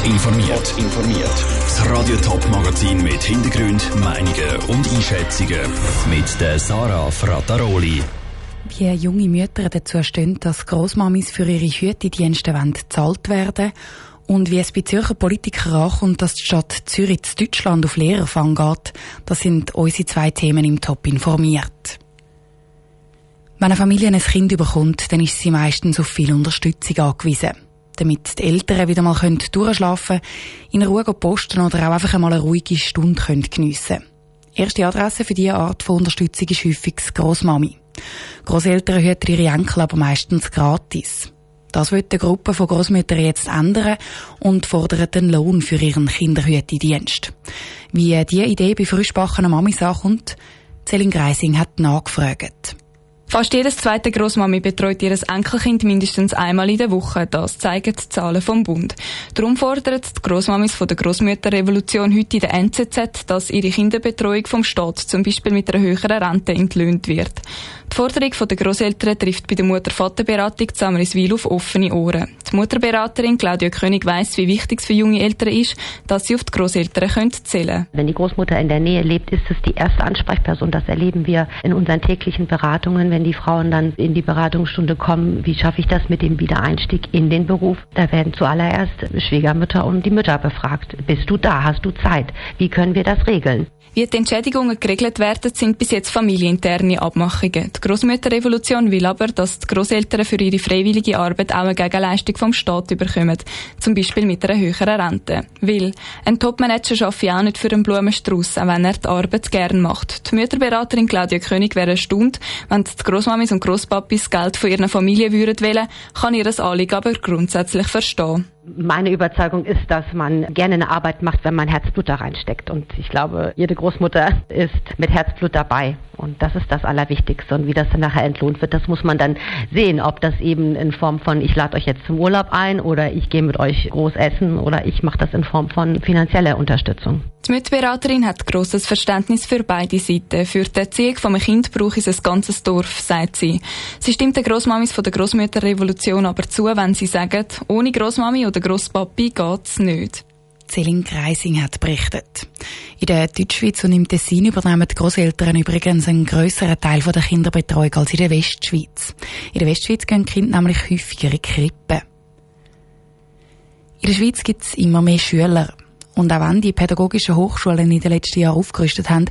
Top informiert. informiert. Das Radio Top Magazin mit Hintergrund, Meinungen und Einschätzungen mit der Sarah Frataroli. Wie junge Mütter dazu stehen, dass Großmamis für ihre Hütedienste gezahlt werden und wie es bei Zürcher Politikern ankommt, dass die Stadt Zürich zu Deutschland auf Lehrerfang geht, das sind unsere zwei Themen im Top informiert. Wenn eine Familie ein Kind überkommt, dann ist sie meistens auf viel Unterstützung angewiesen. Damit die Eltern wieder mal durchschlafen können, in Ruhe posten oder auch einfach einmal eine ruhige Stunde geniessen können. Erste Adresse für diese Art von Unterstützung ist häufig die Grossmami. Grosseltern hüten ihre Enkel aber meistens gratis. Das wird die Gruppe von Großmüttern jetzt ändern und fordert einen Lohn für ihren Kinderhütedienst. Wie diese Idee bei frischbachenen Mamis ankommt, Celine Greising hat nachgefragt. Fast jedes zweite Großmami betreut ihr Enkelkind mindestens einmal in der Woche. Das zeigen die Zahlen vom Bund. Darum fordern die Großmamis von der Großmütterrevolution heute in der NZZ, dass ihre Kinderbetreuung vom Staat zum Beispiel mit einer höheren Rente entlöhnt wird. Die Forderung der Großeltern trifft bei der Mutter-Vater-Beratung Zamriswil auf offene Ohren. Die Mutterberaterin Claudia König weiss, wie wichtig es für junge Eltern ist, dass sie auf die Großeltern zählen können. Wenn die Großmutter in der Nähe lebt, ist es die erste Ansprechperson. Das erleben wir in unseren täglichen Beratungen, wenn die Frauen dann in die Beratungsstunde kommen. Wie schaffe ich das mit dem Wiedereinstieg in den Beruf? Da werden zuallererst Schwiegermütter und die Mütter befragt. Bist du da? Hast du Zeit? Wie können wir das regeln? Wie die Entschädigungen geregelt werden, sind bis jetzt familieninterne Abmachungen. Die Grossmütterrevolution will aber, dass die Grosseltern für ihre freiwillige Arbeit auch eine Gegenleistung vom Staat bekommen. Zum Beispiel mit einer höheren Rente. Weil ein Topmanager arbeitet auch nicht für einen Blumenstrauß, auch wenn er die Arbeit gern macht. Die Mütterberaterin Claudia König wäre erstaunt, wenn die Grossmamis und Grosspapis Geld von ihren Familien würden wollen, kann ihr das Anliegen aber grundsätzlich verstehen. Meine Überzeugung ist, dass man gerne eine Arbeit macht, wenn man Herzblut da reinsteckt. Und ich glaube, jede Großmutter ist mit Herzblut dabei. Und das ist das Allerwichtigste. Und wie das dann nachher entlohnt wird, das muss man dann sehen, ob das eben in Form von, ich lade euch jetzt zum Urlaub ein oder ich gehe mit euch groß essen oder ich mache das in Form von finanzieller Unterstützung. Die Mitberaterin hat grosses Verständnis für beide Seiten. Für die Erziehung von einem Kind braucht es ein ganzes Dorf, sagt sie. Sie stimmt den Grossmamis von der Grossmütterrevolution aber zu, wenn sie sagen, ohne Grossmami oder Grosspapi geht's nicht. Celine Kreising hat berichtet. In der Deutschschweiz und im Tessin übernehmen die Grosseltern übrigens einen grösseren Teil der Kinderbetreuung als in der Westschweiz. In der Westschweiz gehen Kinder nämlich häufiger in Krippen. In der Schweiz gibt es immer mehr Schüler. Und auch wenn die pädagogischen Hochschulen in den letzten Jahren aufgerüstet haben,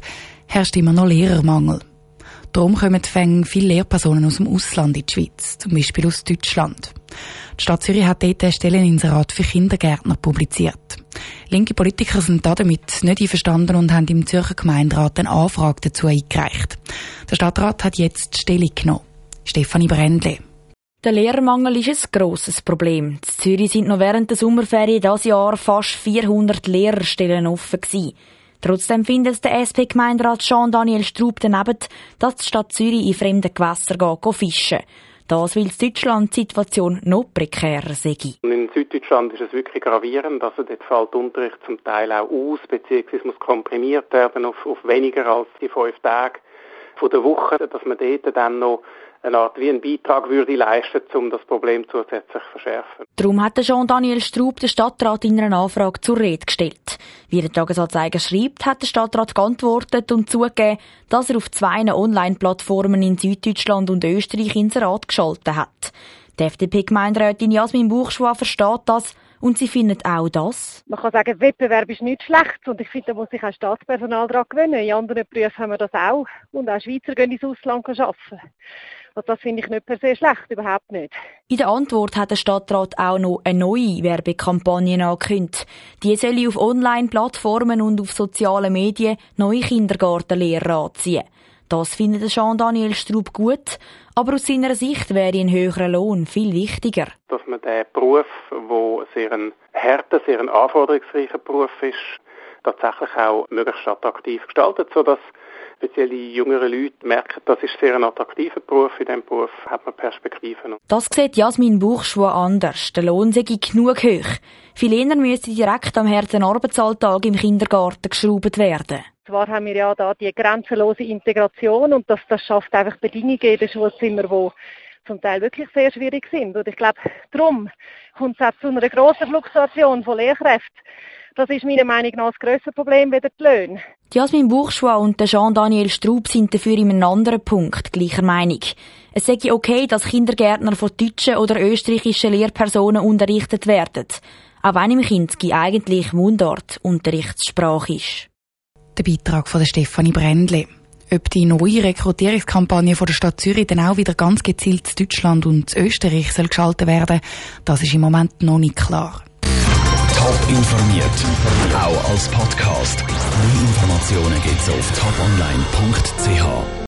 herrscht immer noch Lehrermangel. Darum kommen viele Lehrpersonen aus dem Ausland in die Schweiz, zum Beispiel aus Deutschland. Die Stadt Zürich hat dort ein Stelleninserat für Kindergärtner publiziert. Linke Politiker sind damit nicht einverstanden und haben im Zürcher Gemeinderat eine Anfrage dazu eingereicht. Der Stadtrat hat jetzt Stellung genommen. Stefanie Brändle. Der Lehrermangel ist ein grosses Problem. In Zürich sind noch während der Sommerferien dieses Jahr fast 400 Lehrerstellen offen gewesen. Trotzdem findet der SP-Gemeinderat Jean-Daniel Straub daneben, dass die Stadt Zürich in fremden Gewässern geht, fischen das, weil in Deutschland die Situation noch prekärer sei. In Süddeutschland ist es wirklich gravierend. Also dort fällt Unterricht zum Teil auch aus, beziehungsweise muss komprimiert werden auf, auf weniger als die fünf Tage von der Woche, dass man dort dann noch eine Art wie einen Beitrag würde leisten, um das Problem zusätzlich zu verschärfen. Darum hat Jean-Daniel Straub den Stadtrat in einer Anfrage zur Rede gestellt. Wie der Tagesanzeiger schreibt, hat der Stadtrat geantwortet und zugegeben, dass er auf zwei Online-Plattformen in Süddeutschland und Österreich ins Rat geschaltet hat. Die FDP-Gemeinderätin Jasmin Buchschwa versteht das und sie findet auch das. Man kann sagen, Wettbewerb ist nicht schlecht und ich finde, da muss sich auch Staatspersonal daran gewöhnen. In anderen Berufen haben wir das auch und auch Schweizer gehen ins Ausland arbeiten. Also das finde ich nicht per se schlecht, überhaupt nicht. In der Antwort hat der Stadtrat auch noch eine neue Werbekampagne angekündigt. Die soll auf Online-Plattformen und auf sozialen Medien neue Kindergartenlehrer anziehen. Das findet Jean-Daniel Straub gut, aber aus seiner Sicht wäre ein höherer Lohn viel wichtiger. Dass man den Beruf, der sehr ein harter, sehr ein anforderungsreicher Beruf ist, tatsächlich auch möglichst attraktiv gestaltet, sodass speziell die jüngeren Leute merken, das ist sehr ein attraktiver Beruf. In diesem Beruf hat man Perspektiven. Das sieht Jasmin Buchschuh anders. Der Lohn sei genug hoch. Viel eher müsste direkt am harten Arbeitsalltag im Kindergarten geschraubt werden. Zwar haben wir ja da die grenzenlose Integration und das, das schafft einfach Bedingungen in den Schulzimmern, die zum Teil wirklich sehr schwierig sind. Und ich glaube, darum kommt es auch zu einer grossen Fluktuation von Lehrkräften. Das ist meiner Meinung nach das grösste Problem wie die Löhne. Jasmin Bourgeois und Jean-Daniel Straub sind dafür in einem anderen Punkt gleicher Meinung. Es sei okay, dass Kindergärtner von deutschen oder österreichischen Lehrpersonen unterrichtet werden, auch wenn im Kinski eigentlich Mundart Unterrichtssprache ist. Der Beitrag von Stefanie Brändle. Ob die neue Rekrutierungskampagne von der Stadt Zürich dann auch wieder ganz gezielt zu Deutschland und zu Österreich soll geschaltet werden, das ist im Moment noch nicht klar. Top informiert, auch als Podcast. Mehr Informationen gibt's auf toponline.ch.